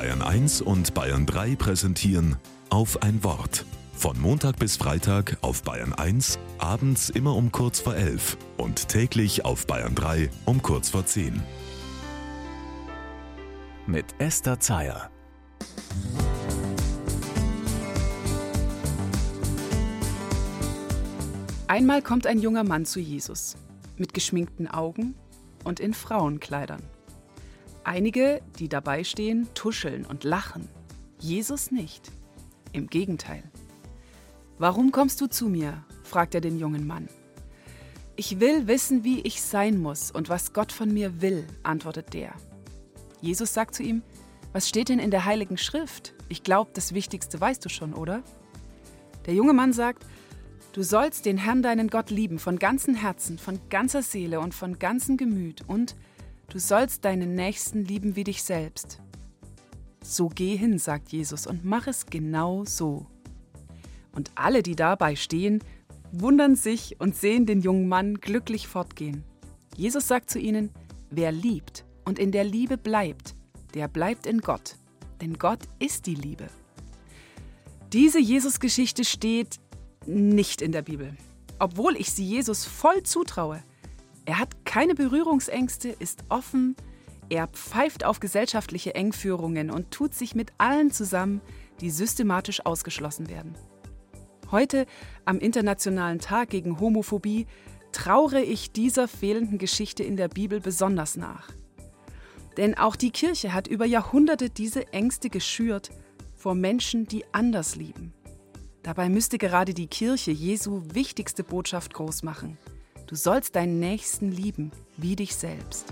Bayern 1 und Bayern 3 präsentieren auf ein Wort. Von Montag bis Freitag auf Bayern 1, abends immer um kurz vor 11 und täglich auf Bayern 3 um kurz vor 10. Mit Esther Zeyer. Einmal kommt ein junger Mann zu Jesus mit geschminkten Augen und in Frauenkleidern. Einige, die dabei stehen, tuscheln und lachen. Jesus nicht. Im Gegenteil. Warum kommst du zu mir? fragt er den jungen Mann. Ich will wissen, wie ich sein muss und was Gott von mir will, antwortet der. Jesus sagt zu ihm, was steht denn in der heiligen Schrift? Ich glaube, das Wichtigste weißt du schon, oder? Der junge Mann sagt, Du sollst den Herrn deinen Gott lieben von ganzem Herzen, von ganzer Seele und von ganzem Gemüt und du sollst deinen Nächsten lieben wie dich selbst. So geh hin, sagt Jesus, und mach es genau so. Und alle, die dabei stehen, wundern sich und sehen den jungen Mann glücklich fortgehen. Jesus sagt zu ihnen, wer liebt und in der Liebe bleibt, der bleibt in Gott, denn Gott ist die Liebe. Diese Jesus-Geschichte steht nicht in der Bibel. Obwohl ich sie Jesus voll zutraue. Er hat keine Berührungsängste, ist offen, er pfeift auf gesellschaftliche Engführungen und tut sich mit allen zusammen, die systematisch ausgeschlossen werden. Heute, am Internationalen Tag gegen Homophobie, traure ich dieser fehlenden Geschichte in der Bibel besonders nach. Denn auch die Kirche hat über Jahrhunderte diese Ängste geschürt vor Menschen, die anders lieben. Dabei müsste gerade die Kirche Jesu wichtigste Botschaft groß machen. Du sollst deinen Nächsten lieben, wie dich selbst.